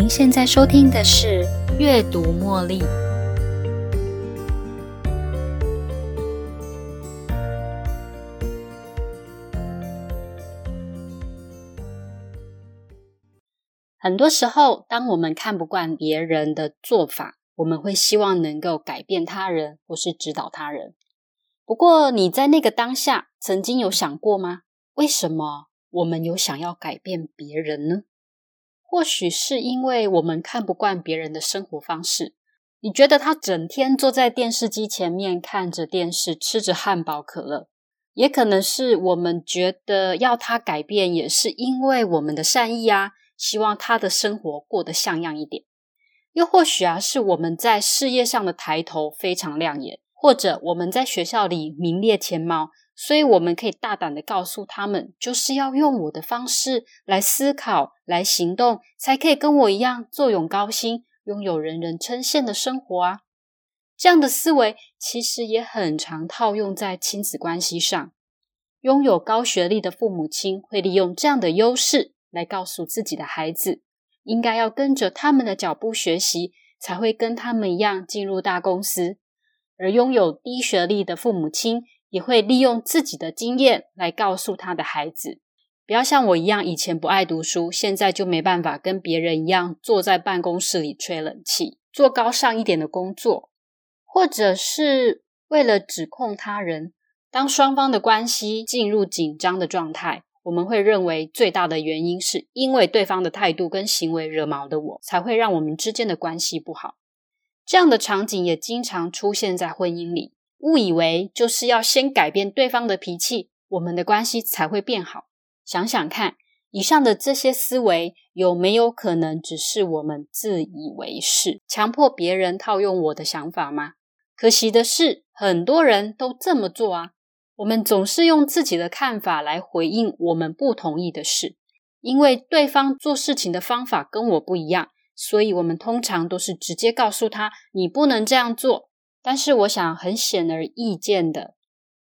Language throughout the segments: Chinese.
您现在收听的是《阅读茉莉》。很多时候，当我们看不惯别人的做法，我们会希望能够改变他人，或是指导他人。不过，你在那个当下，曾经有想过吗？为什么我们有想要改变别人呢？或许是因为我们看不惯别人的生活方式。你觉得他整天坐在电视机前面看着电视，吃着汉堡可乐，也可能是我们觉得要他改变，也是因为我们的善意啊，希望他的生活过得像样一点。又或许啊，是我们在事业上的抬头非常亮眼，或者我们在学校里名列前茅。所以，我们可以大胆的告诉他们，就是要用我的方式来思考、来行动，才可以跟我一样坐拥高薪、拥有人人称羡的生活啊！这样的思维其实也很常套用在亲子关系上。拥有高学历的父母亲会利用这样的优势来告诉自己的孩子，应该要跟着他们的脚步学习，才会跟他们一样进入大公司。而拥有低学历的父母亲，也会利用自己的经验来告诉他的孩子，不要像我一样，以前不爱读书，现在就没办法跟别人一样坐在办公室里吹冷气，做高尚一点的工作，或者是为了指控他人。当双方的关系进入紧张的状态，我们会认为最大的原因是因为对方的态度跟行为惹毛的我，才会让我们之间的关系不好。这样的场景也经常出现在婚姻里。误以为就是要先改变对方的脾气，我们的关系才会变好。想想看，以上的这些思维有没有可能只是我们自以为是，强迫别人套用我的想法吗？可惜的是，很多人都这么做啊。我们总是用自己的看法来回应我们不同意的事，因为对方做事情的方法跟我不一样，所以我们通常都是直接告诉他：“你不能这样做。”但是，我想很显而易见的，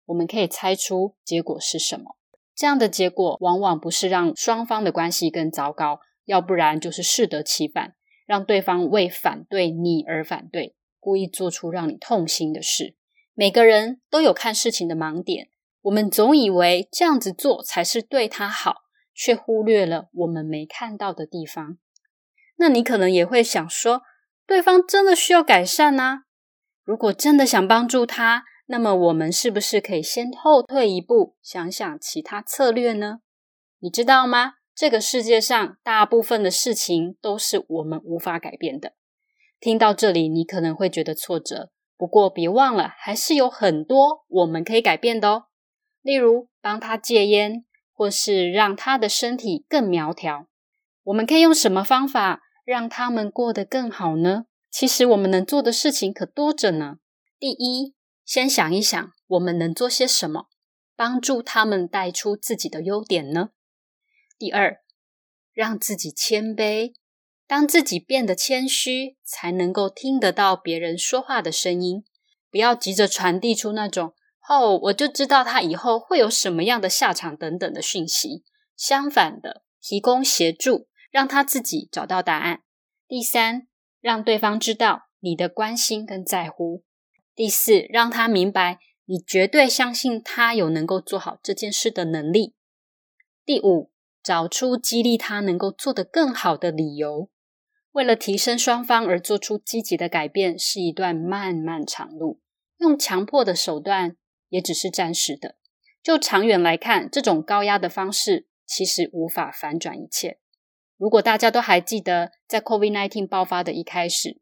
我们可以猜出结果是什么。这样的结果往往不是让双方的关系更糟糕，要不然就是适得其反，让对方为反对你而反对，故意做出让你痛心的事。每个人都有看事情的盲点，我们总以为这样子做才是对他好，却忽略了我们没看到的地方。那你可能也会想说，对方真的需要改善呢？如果真的想帮助他，那么我们是不是可以先后退一步，想想其他策略呢？你知道吗？这个世界上大部分的事情都是我们无法改变的。听到这里，你可能会觉得挫折。不过别忘了，还是有很多我们可以改变的哦。例如，帮他戒烟，或是让他的身体更苗条。我们可以用什么方法让他们过得更好呢？其实我们能做的事情可多着呢。第一，先想一想，我们能做些什么，帮助他们带出自己的优点呢？第二，让自己谦卑，当自己变得谦虚，才能够听得到别人说话的声音。不要急着传递出那种“哦，我就知道他以后会有什么样的下场”等等的讯息。相反的，提供协助，让他自己找到答案。第三。让对方知道你的关心跟在乎。第四，让他明白你绝对相信他有能够做好这件事的能力。第五，找出激励他能够做得更好的理由。为了提升双方而做出积极的改变，是一段漫漫长路。用强迫的手段也只是暂时的。就长远来看，这种高压的方式其实无法反转一切。如果大家都还记得，在 COVID-19 爆发的一开始，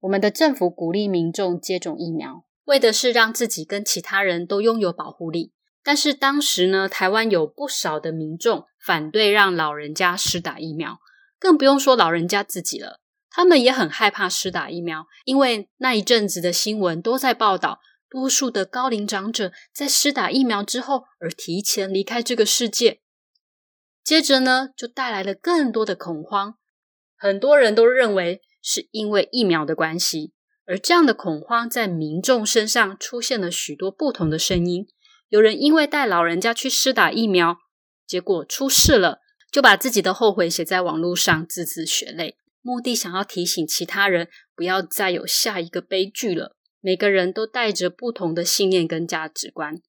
我们的政府鼓励民众接种疫苗，为的是让自己跟其他人都拥有保护力。但是当时呢，台湾有不少的民众反对让老人家施打疫苗，更不用说老人家自己了，他们也很害怕施打疫苗，因为那一阵子的新闻都在报道，多数的高龄长者在施打疫苗之后而提前离开这个世界。接着呢，就带来了更多的恐慌。很多人都认为是因为疫苗的关系，而这样的恐慌在民众身上出现了许多不同的声音。有人因为带老人家去施打疫苗，结果出事了，就把自己的后悔写在网络上，字字血泪。目的想要提醒其他人不要再有下一个悲剧了。每个人都带着不同的信念跟价值观。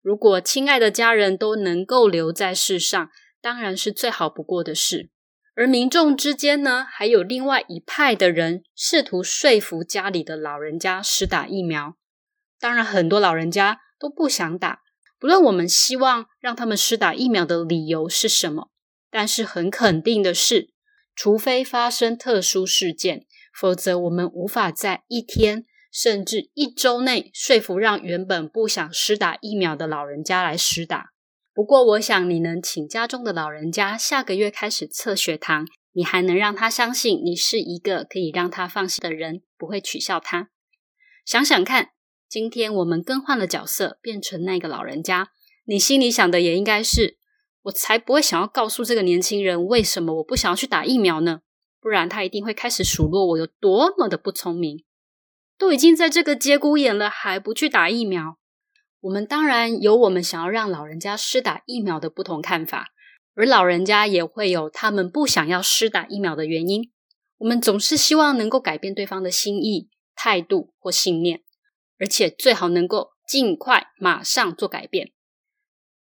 如果亲爱的家人都能够留在世上，当然是最好不过的事。而民众之间呢，还有另外一派的人试图说服家里的老人家施打疫苗。当然，很多老人家都不想打。不论我们希望让他们施打疫苗的理由是什么，但是很肯定的是，除非发生特殊事件，否则我们无法在一天。甚至一周内说服让原本不想施打疫苗的老人家来施打。不过，我想你能请家中的老人家下个月开始测血糖，你还能让他相信你是一个可以让他放心的人，不会取笑他。想想看，今天我们更换了角色，变成那个老人家，你心里想的也应该是：我才不会想要告诉这个年轻人为什么我不想要去打疫苗呢？不然他一定会开始数落我有多么的不聪明。都已经在这个节骨眼了，还不去打疫苗？我们当然有我们想要让老人家施打疫苗的不同看法，而老人家也会有他们不想要施打疫苗的原因。我们总是希望能够改变对方的心意、态度或信念，而且最好能够尽快、马上做改变。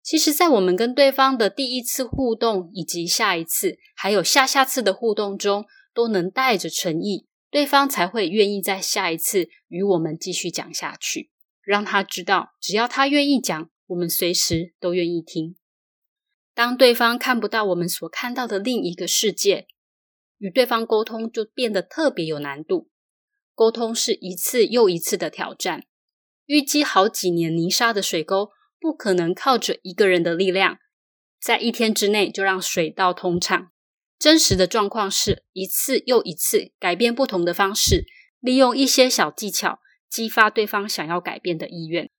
其实，在我们跟对方的第一次互动，以及下一次，还有下下次的互动中，都能带着诚意。对方才会愿意在下一次与我们继续讲下去，让他知道，只要他愿意讲，我们随时都愿意听。当对方看不到我们所看到的另一个世界，与对方沟通就变得特别有难度。沟通是一次又一次的挑战，淤积好几年泥沙的水沟，不可能靠着一个人的力量，在一天之内就让水道通畅。真实的状况是一次又一次改变不同的方式，利用一些小技巧激发对方想要改变的意愿。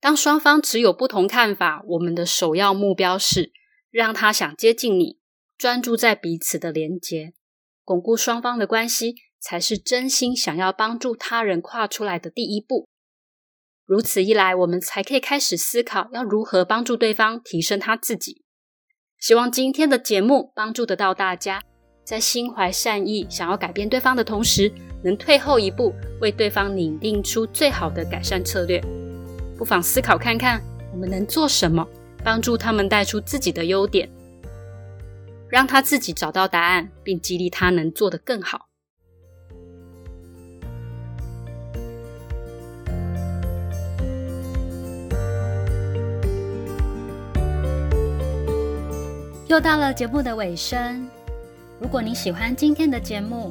当双方只有不同看法，我们的首要目标是让他想接近你，专注在彼此的连接，巩固双方的关系，才是真心想要帮助他人跨出来的第一步。如此一来，我们才可以开始思考要如何帮助对方提升他自己。希望今天的节目帮助得到大家，在心怀善意、想要改变对方的同时，能退后一步，为对方拟定出最好的改善策略。不妨思考看看，我们能做什么，帮助他们带出自己的优点，让他自己找到答案，并激励他能做得更好。又到了节目的尾声。如果你喜欢今天的节目，